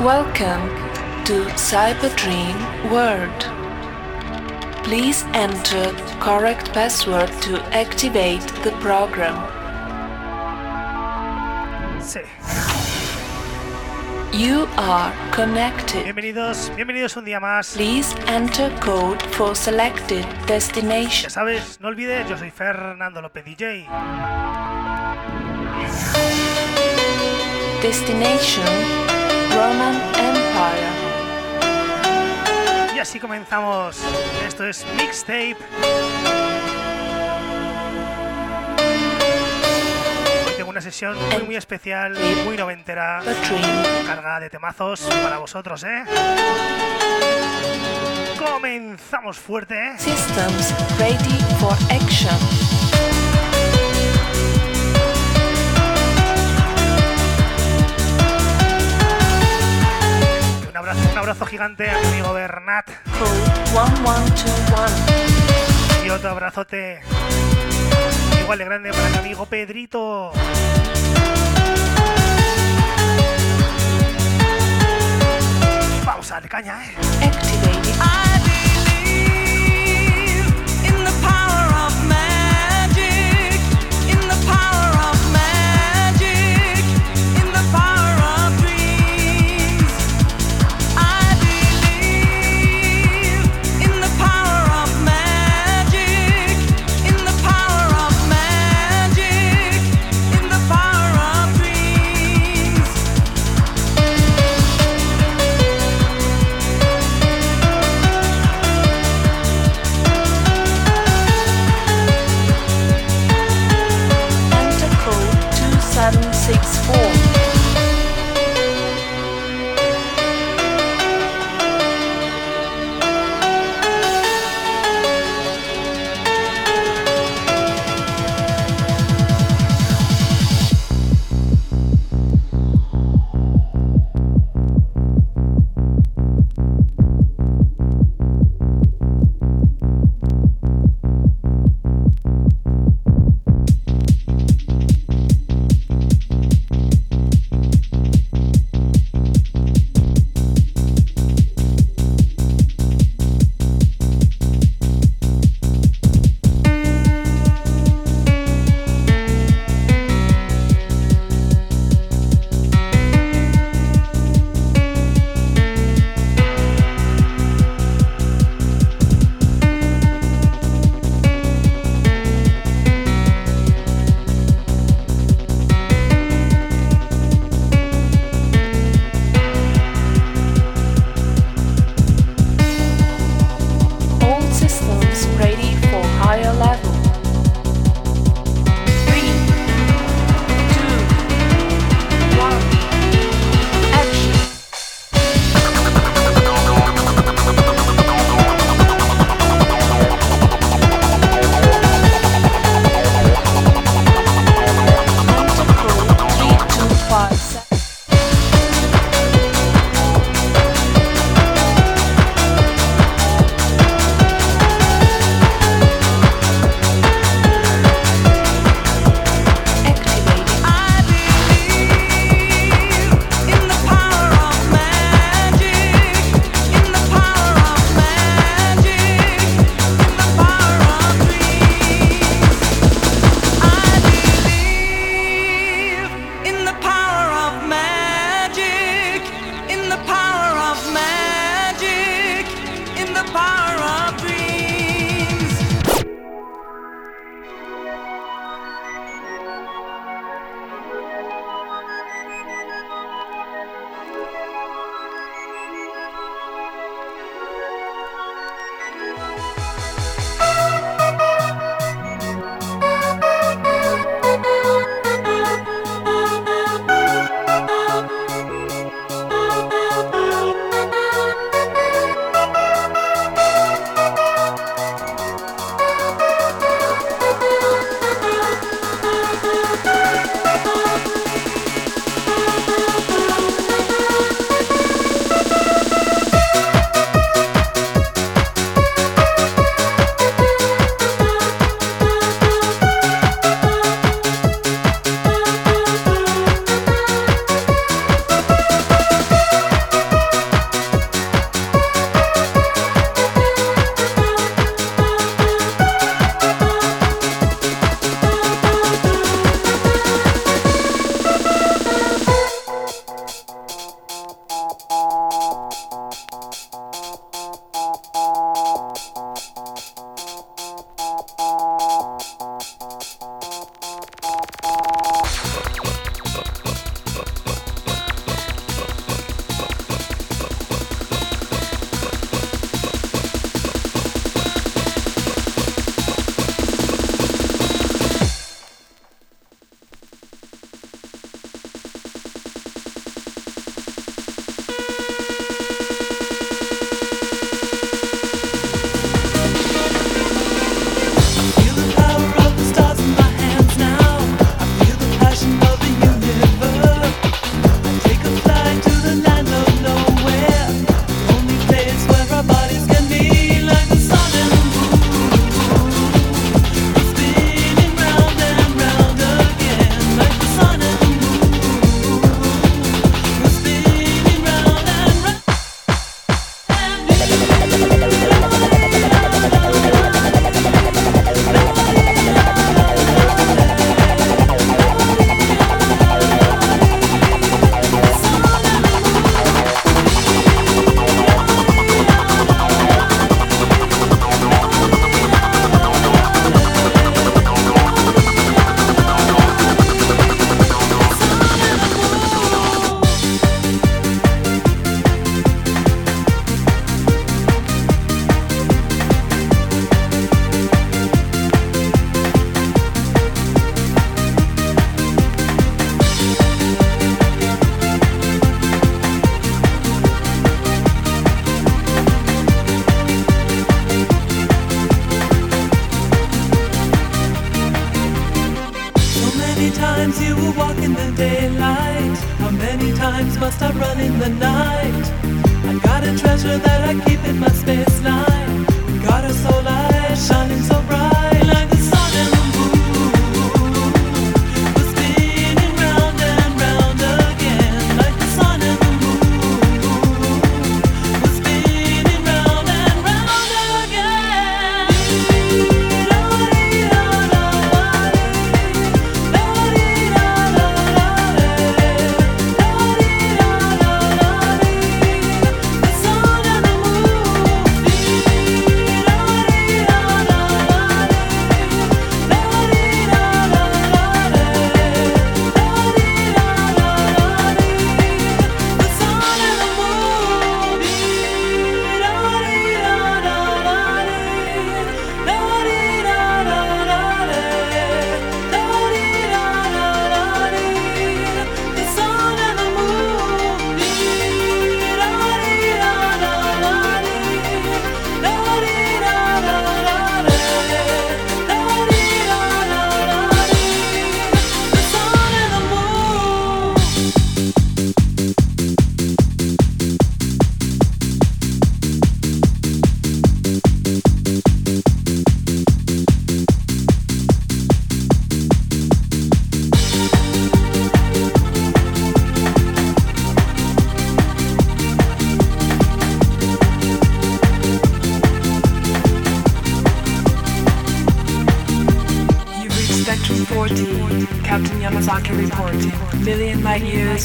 Welcome to Cyberdream World. Please enter correct password to activate the program. Sí. You are connected. Bienvenidos, bienvenidos un día más. Please enter code for selected Ya destination. sabes, no olvides, yo soy Fernando López DJ. Destination Roman Empire. Y así comenzamos. Esto es Mixtape. Hoy tengo una sesión muy muy especial, muy noventera, cargada de temazos para vosotros, ¿eh? Comenzamos fuerte, ¿eh? Systems ready for action. Abrazo, un abrazo gigante a mi amigo Bernat Code 1121. y otro abrazote igual de grande para mi amigo Pedrito. Vamos a darle caña, ¿eh? Activated.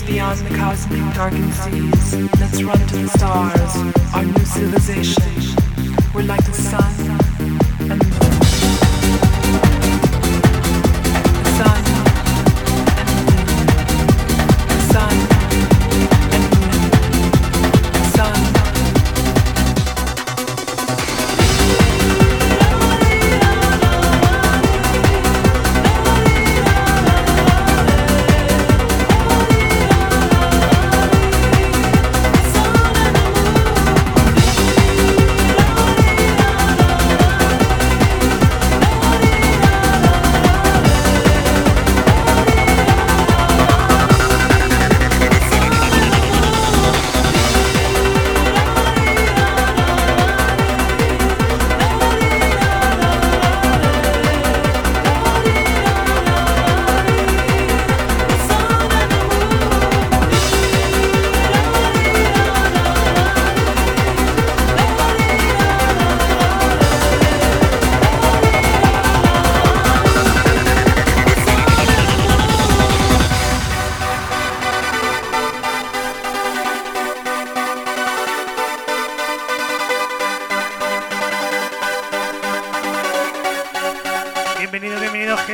beyond the cosmic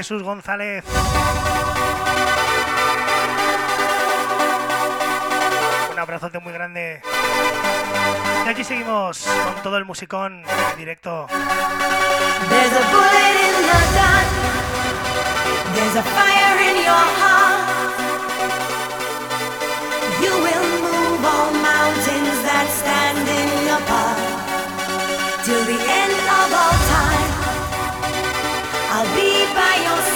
Jesús González. Un abrazote muy grande. Y aquí seguimos con todo el musicón en directo. There's a bullet in your gun. There's a fire in your heart. You will move all mountains that stand in apart. Till the end of all time, I'll be by.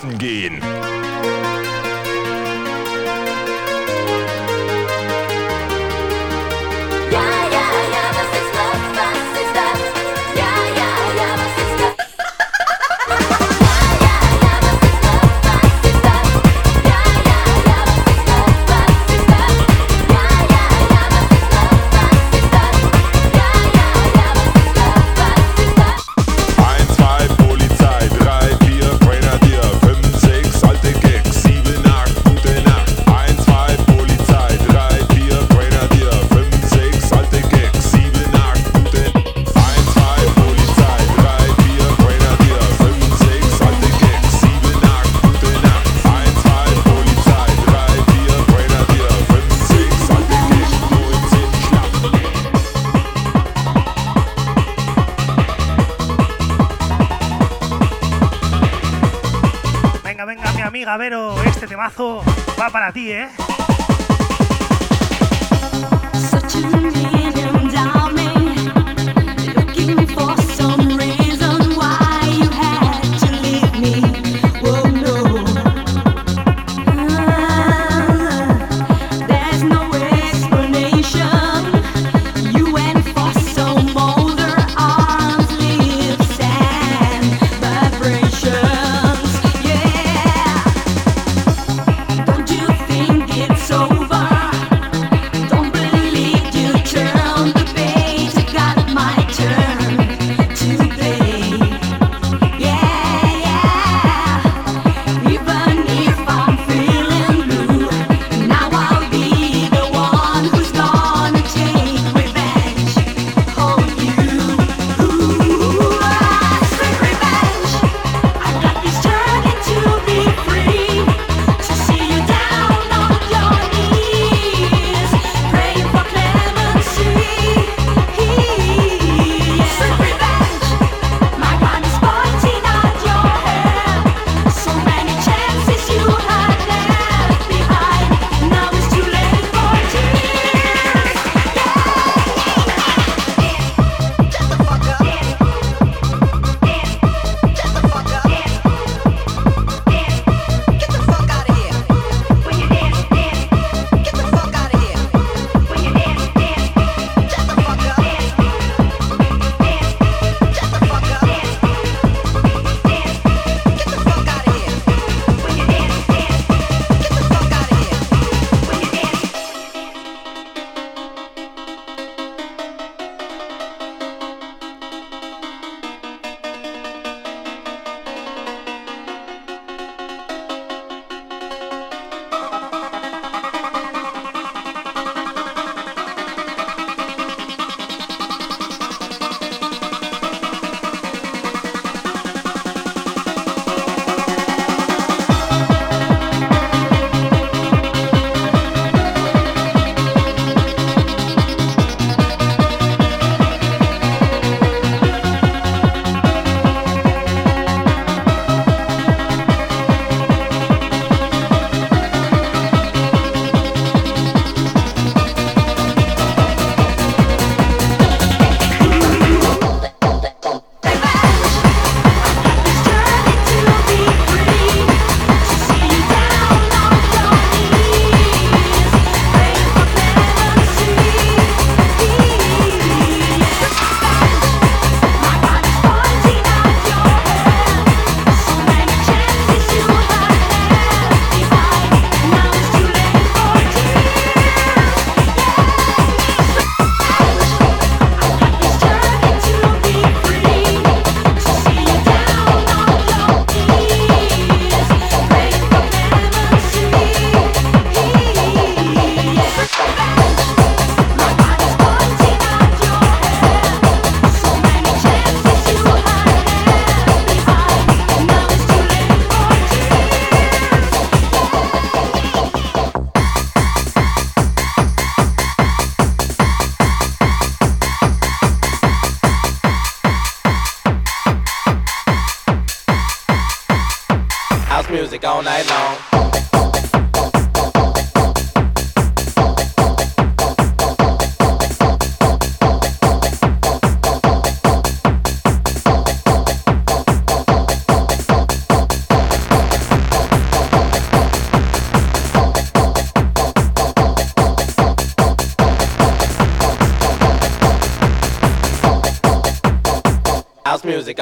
schlafen gehen. Va para ti, ¿eh?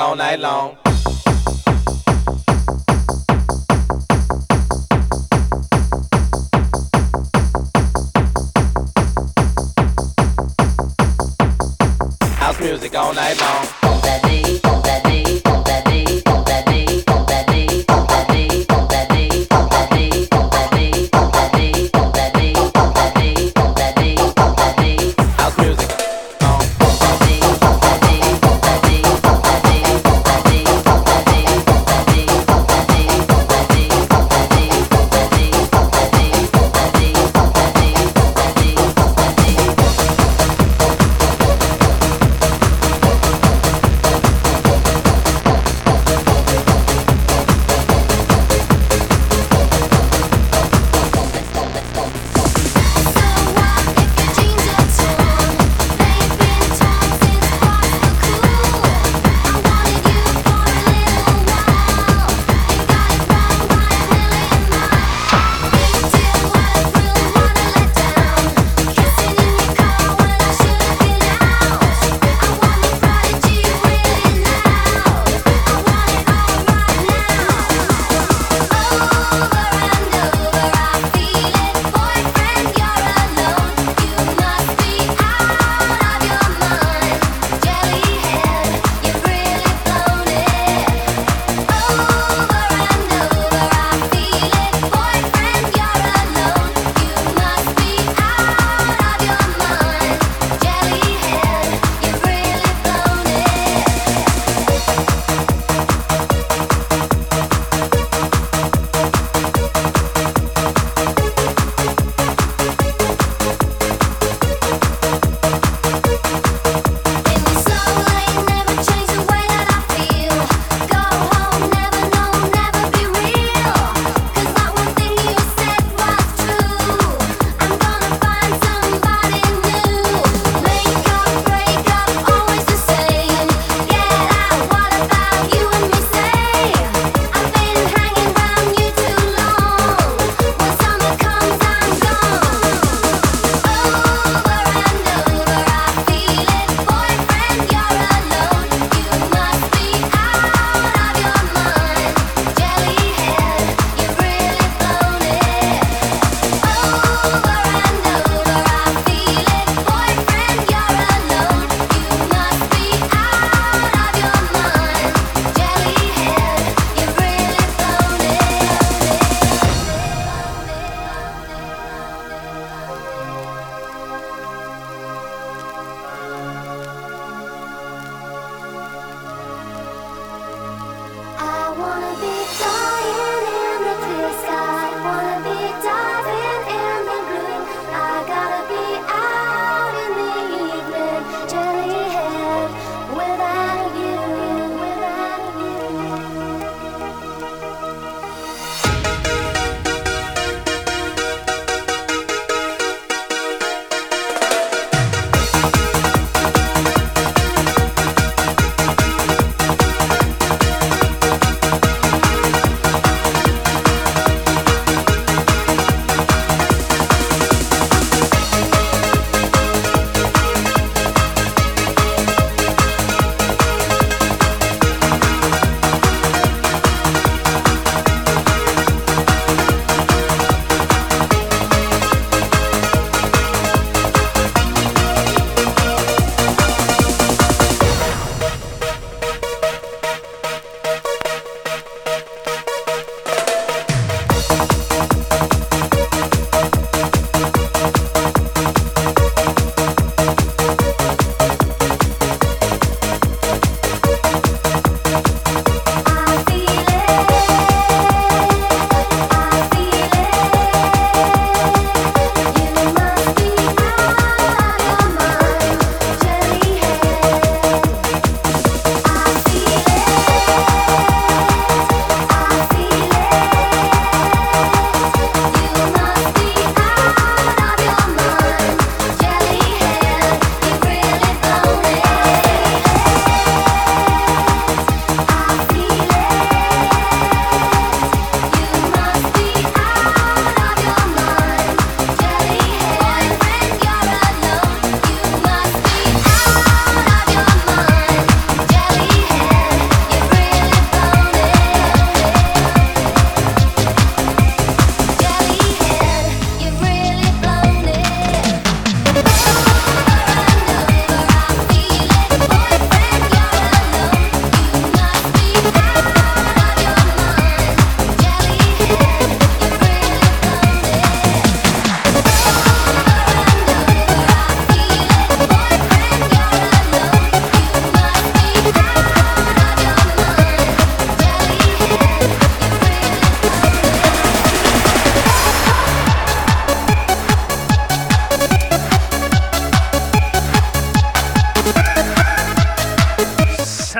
All night long.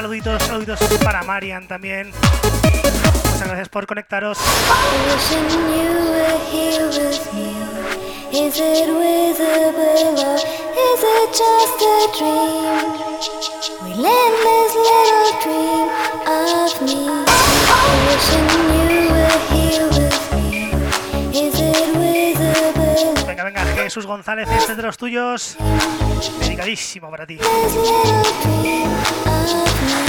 saluditos, saluditos para Marian también. Muchas gracias por conectaros. Venga, venga, Jesús González, este es de los tuyos, dedicadísimo para ti. Thank you.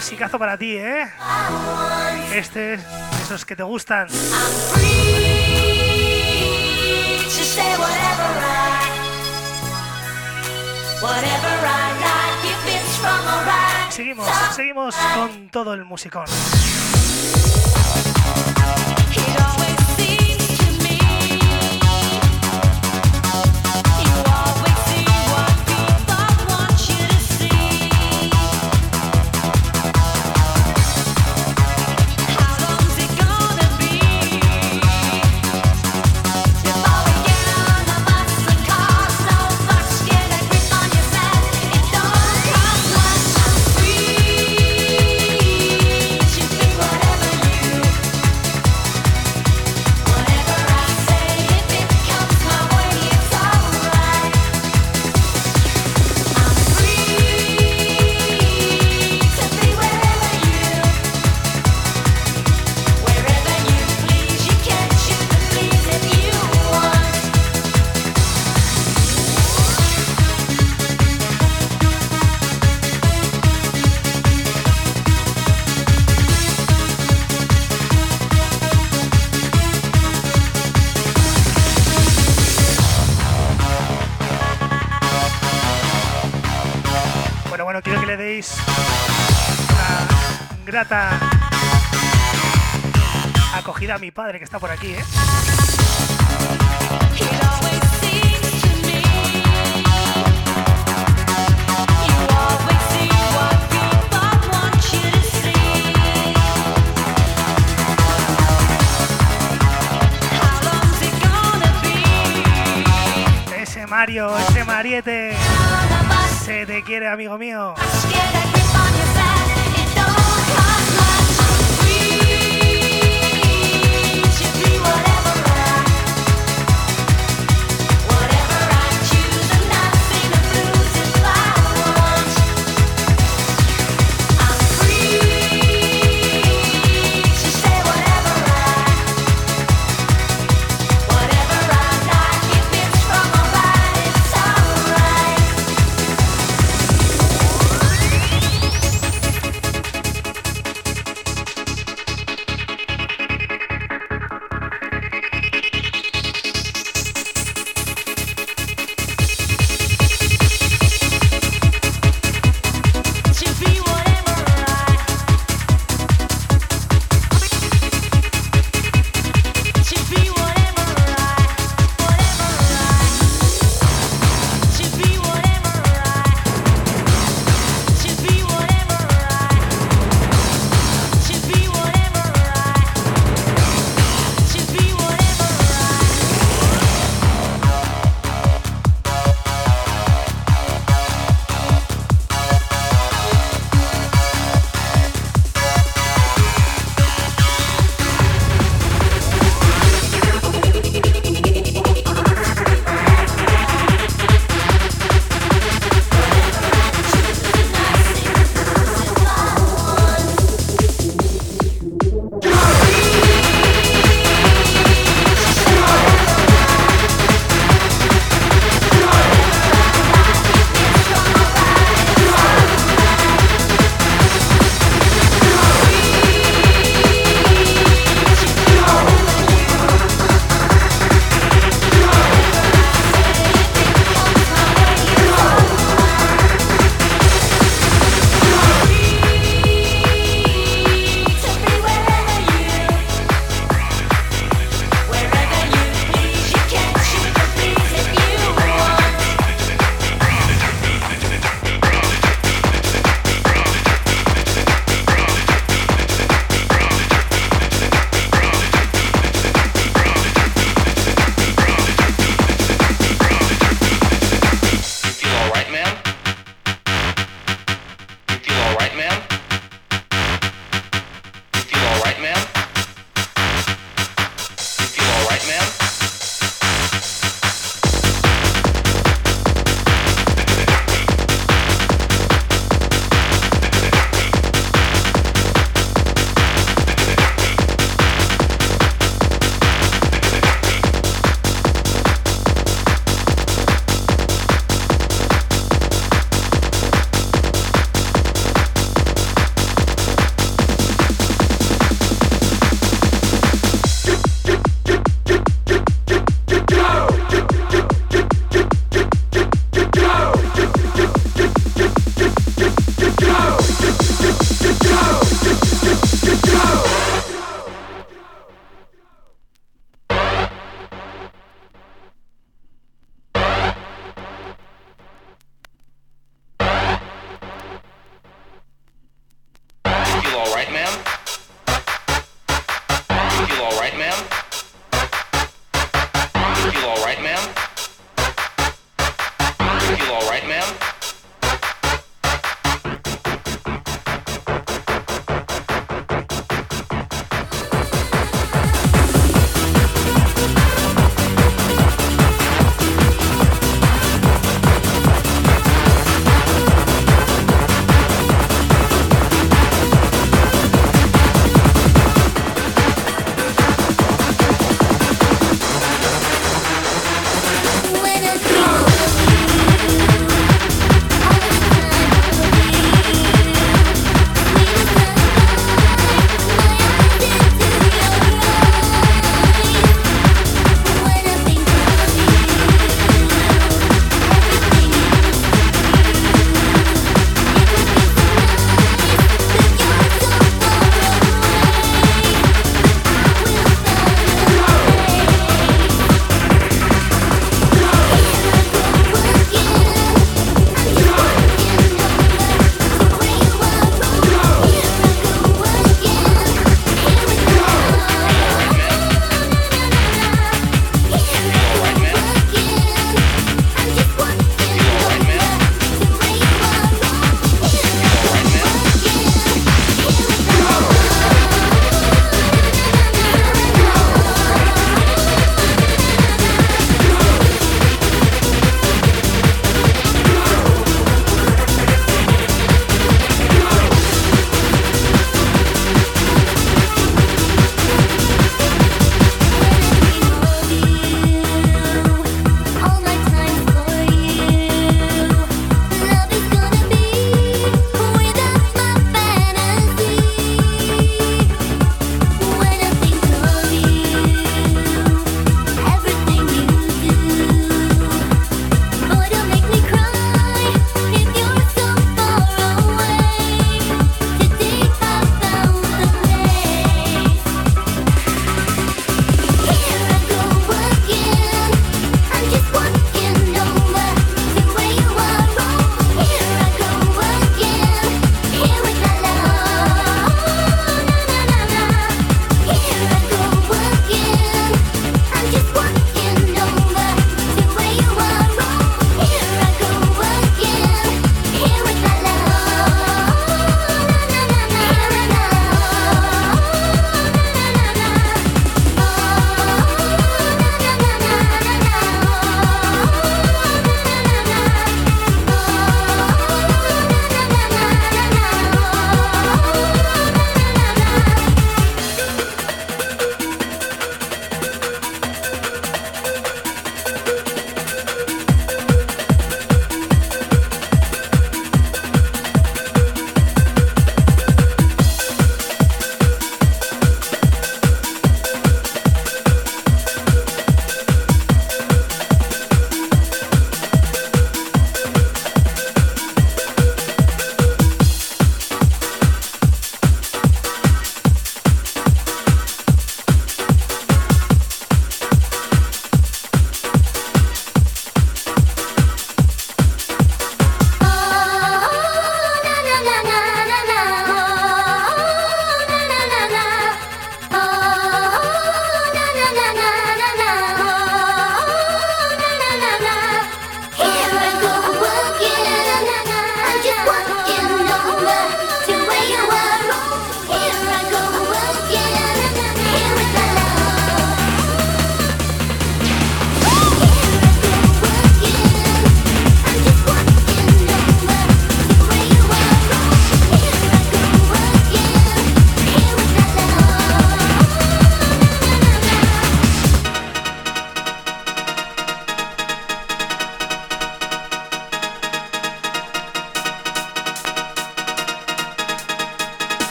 clasicazo para ti, ¿eh? Este es esos que te gustan. Seguimos, seguimos con todo el musicón. a mi padre que está por aquí, ¿eh? Ese Mario, ese Mariete, se te quiere, amigo mío.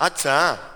Atzah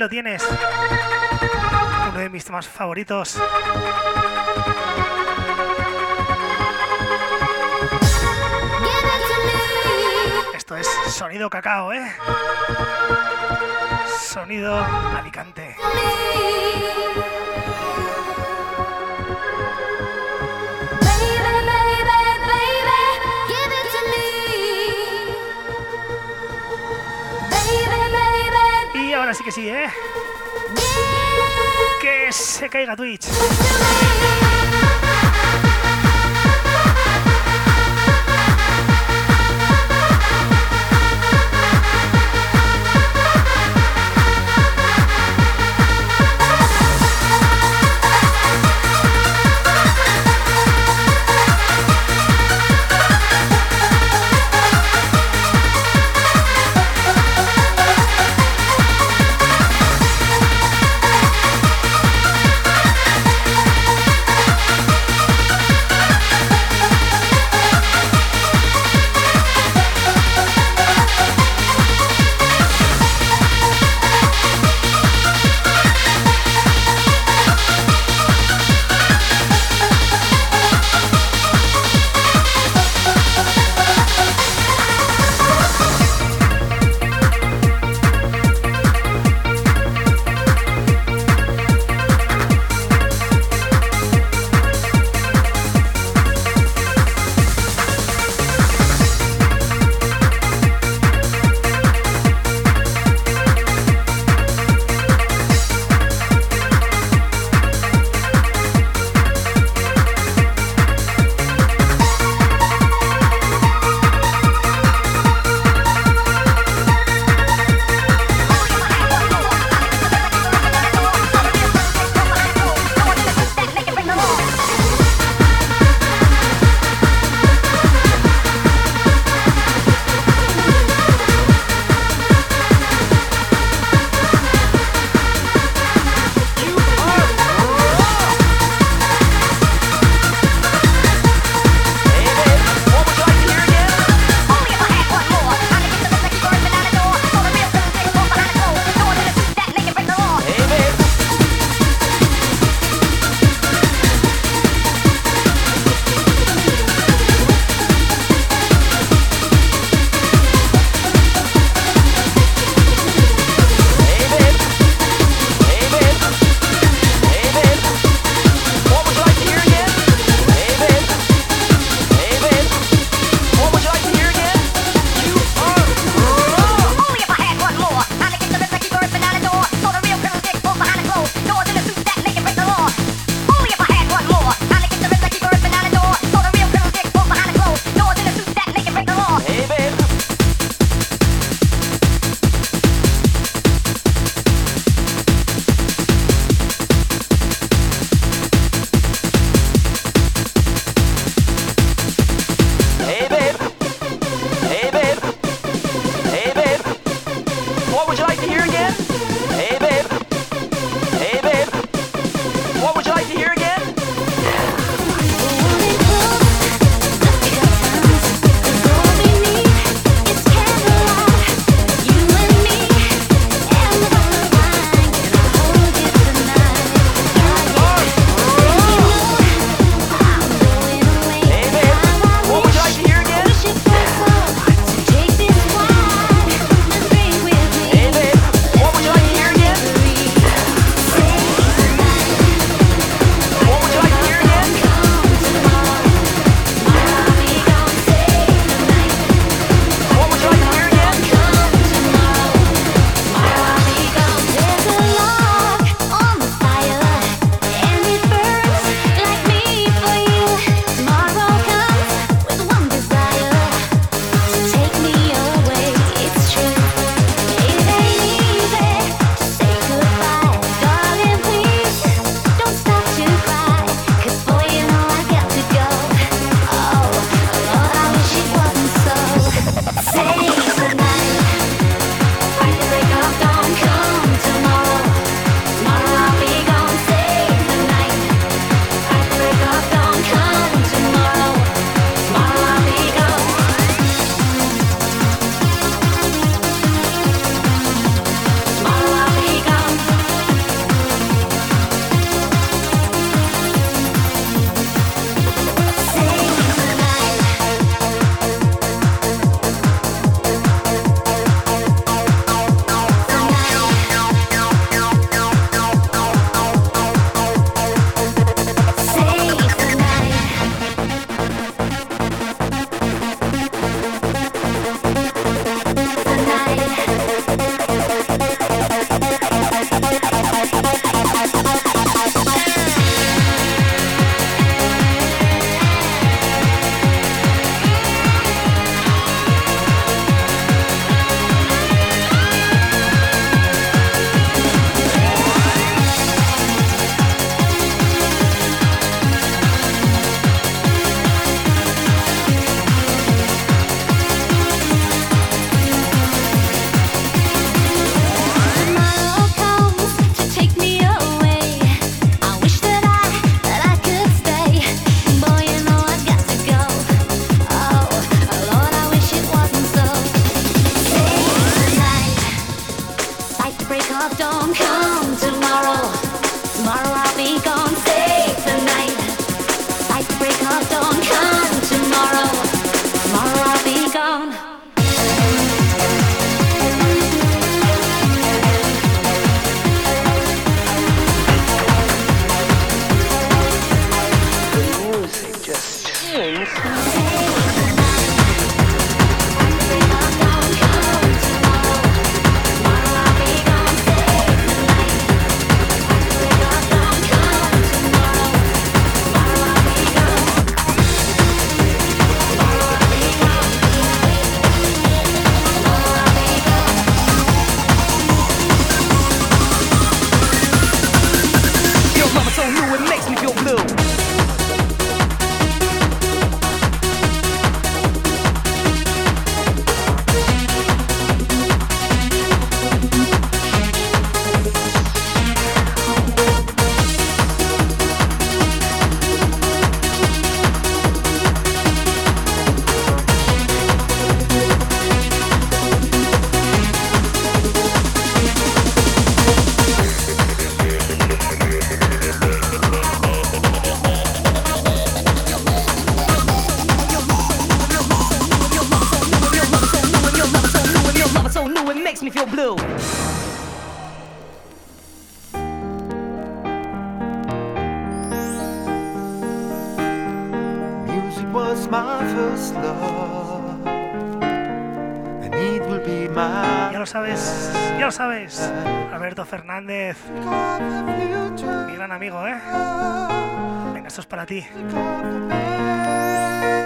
lo tienes. Uno de mis temas favoritos. Esto es sonido cacao, ¿eh? Sonido Alicante. ahora sí que sí, ¿eh? Que se caiga Twitch.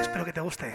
Espero que te guste.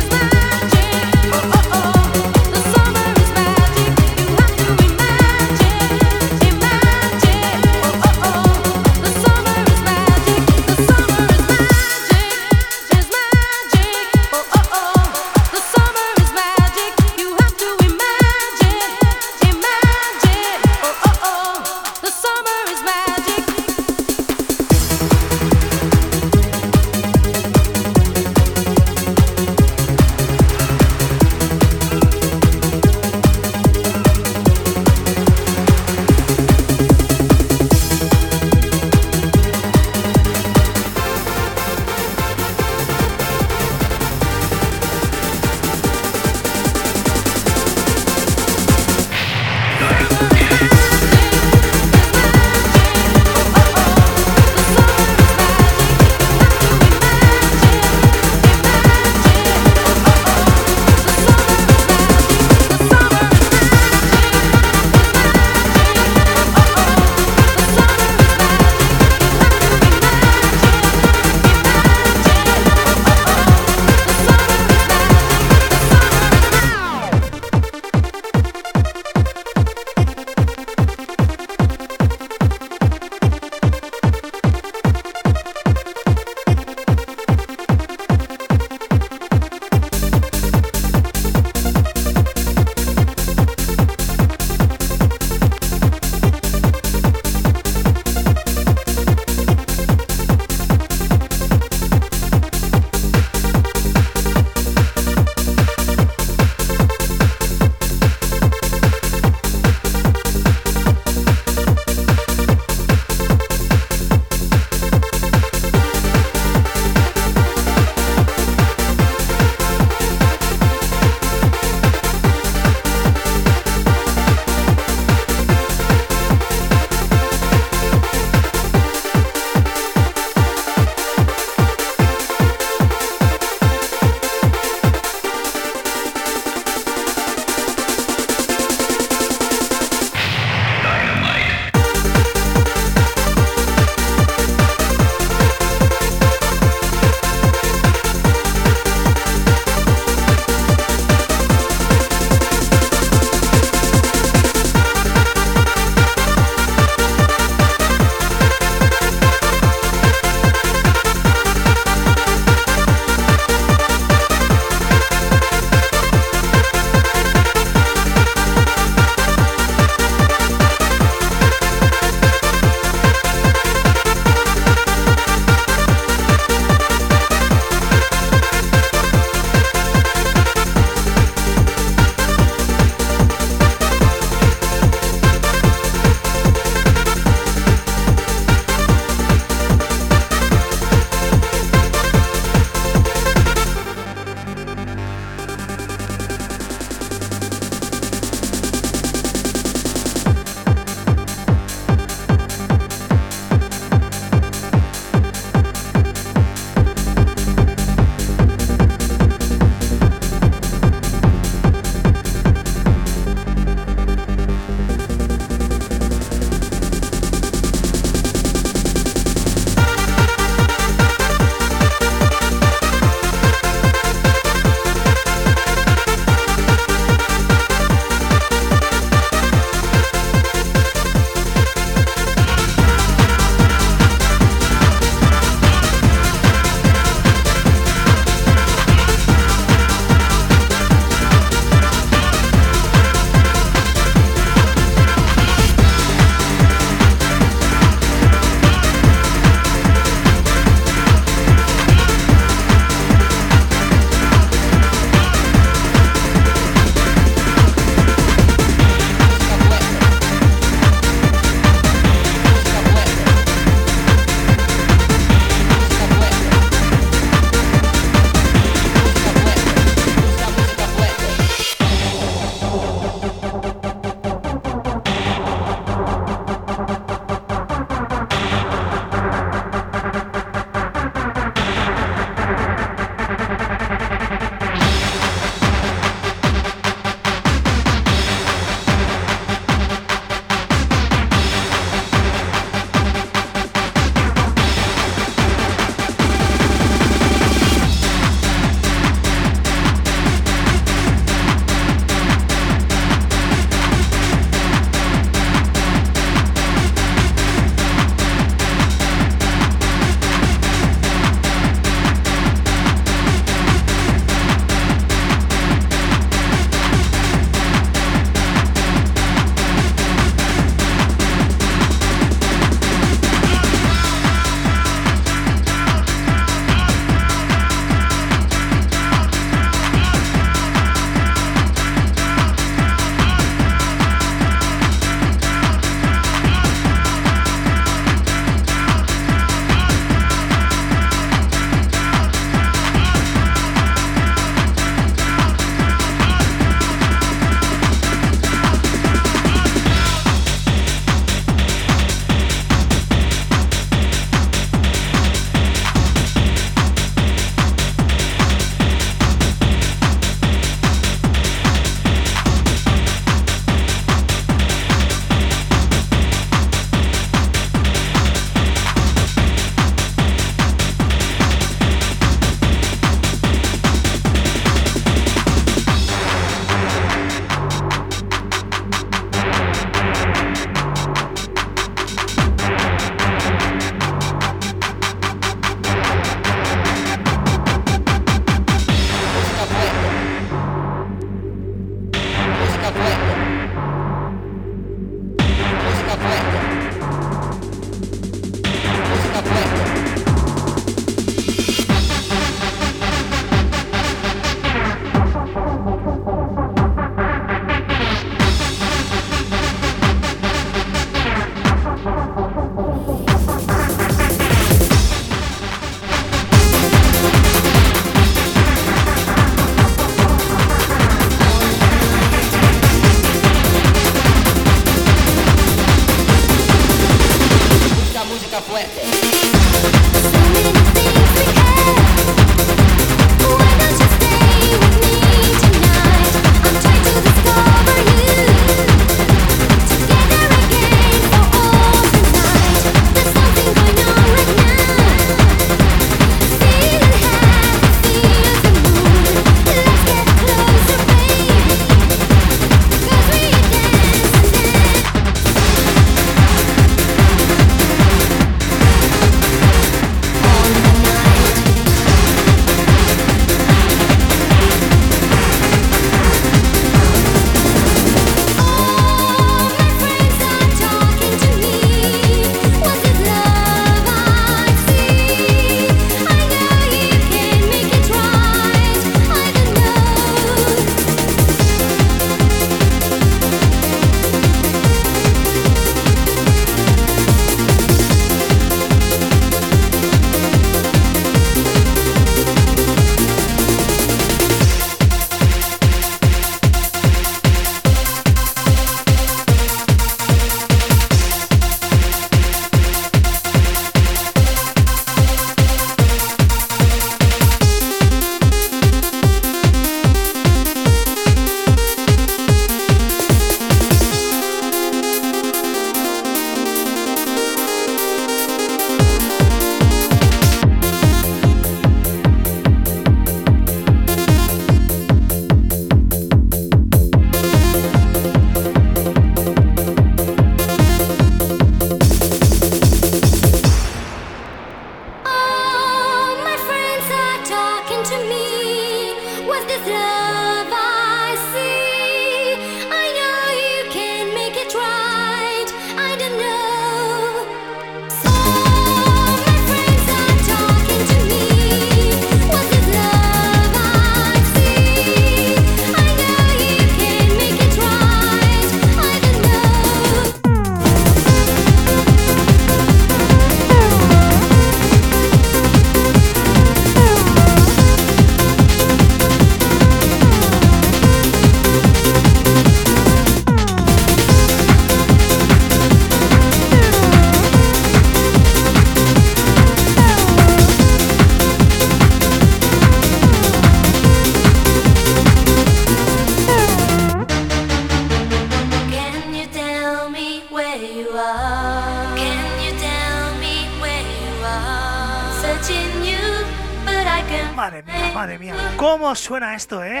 Suena esto, eh?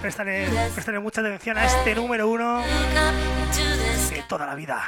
Préstale, préstale mucha atención a este número uno de toda la vida.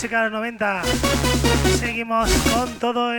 Música de los 90. Seguimos con todo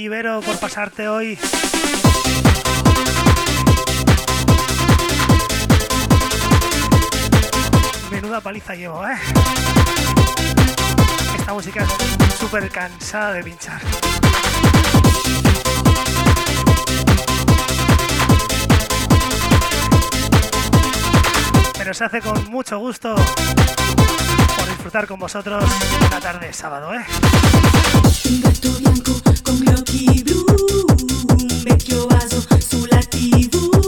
ti, Vero, por pasarte hoy. Menuda paliza llevo, ¿eh? Esta música es súper cansada de pinchar. Pero se hace con mucho gusto por disfrutar con vosotros una tarde de sábado, ¿eh? Bianco con gli occhi blu, un vecchio vaso sulla tv,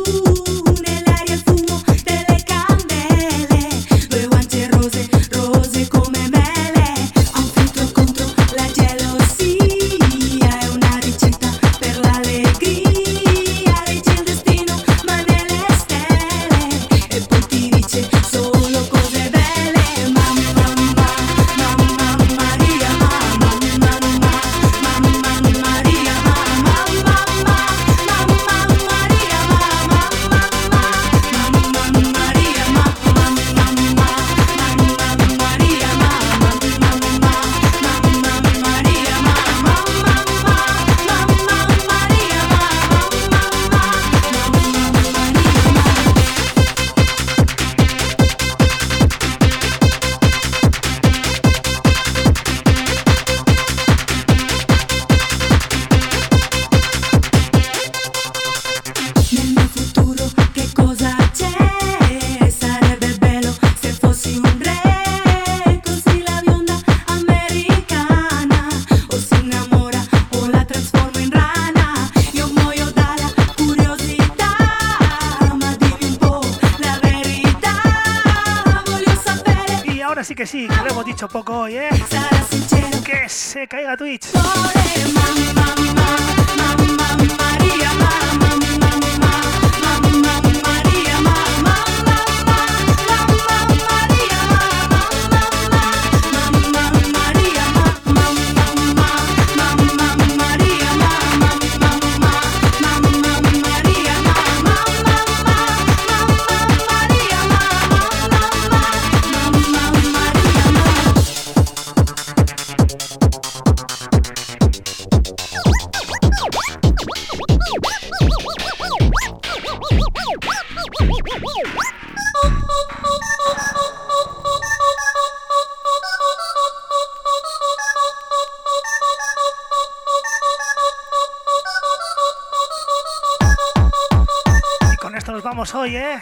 esto nos vamos hoy, ¿eh?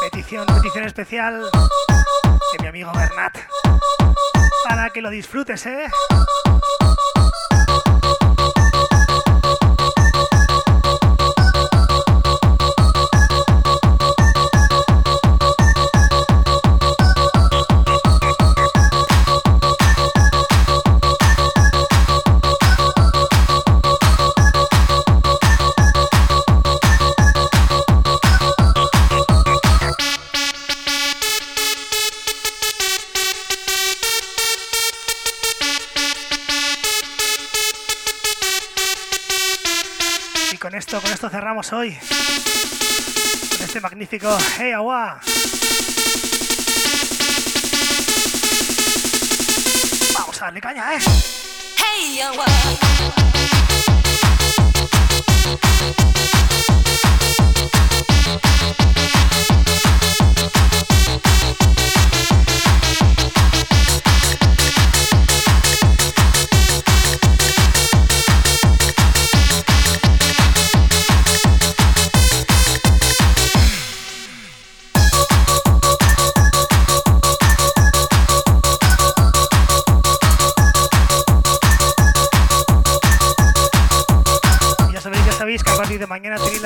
Petición, petición especial de mi amigo Bernat. Para que lo disfrutes, ¿eh? Con esto cerramos hoy. Este magnífico Hey Awa. Vamos a darle caña, ¿eh? Hey, yo,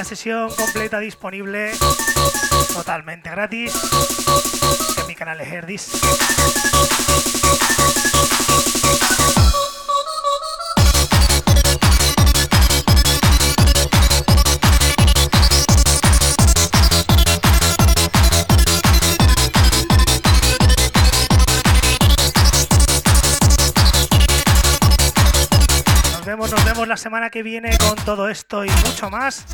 la sesión completa disponible totalmente gratis en mi canal Herdis. Nos vemos, nos vemos la semana que viene con todo esto y mucho más.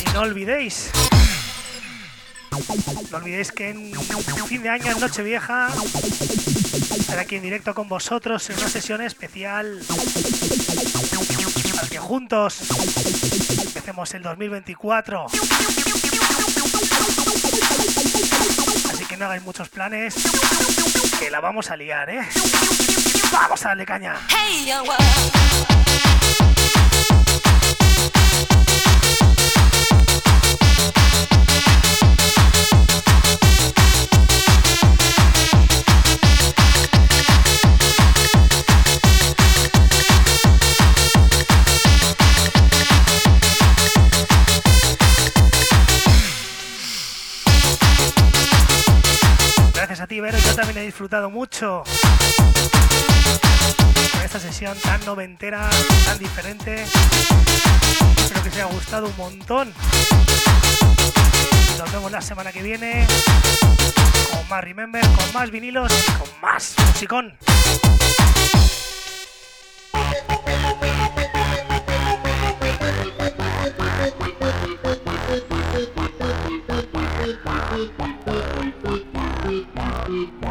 Y no olvidéis, no olvidéis que en fin de año, en Nochevieja, estaré aquí en directo con vosotros en una sesión especial juntos. Empecemos el 2024. Así que no hagáis muchos planes, que la vamos a liar, ¿eh? Vamos a darle caña. Hey, Rivero, yo también he disfrutado mucho con esta sesión tan noventera, tan diferente. Espero que os haya gustado un montón. Nos vemos la semana que viene con más Remember, con más vinilos y con más musicón. Yeah.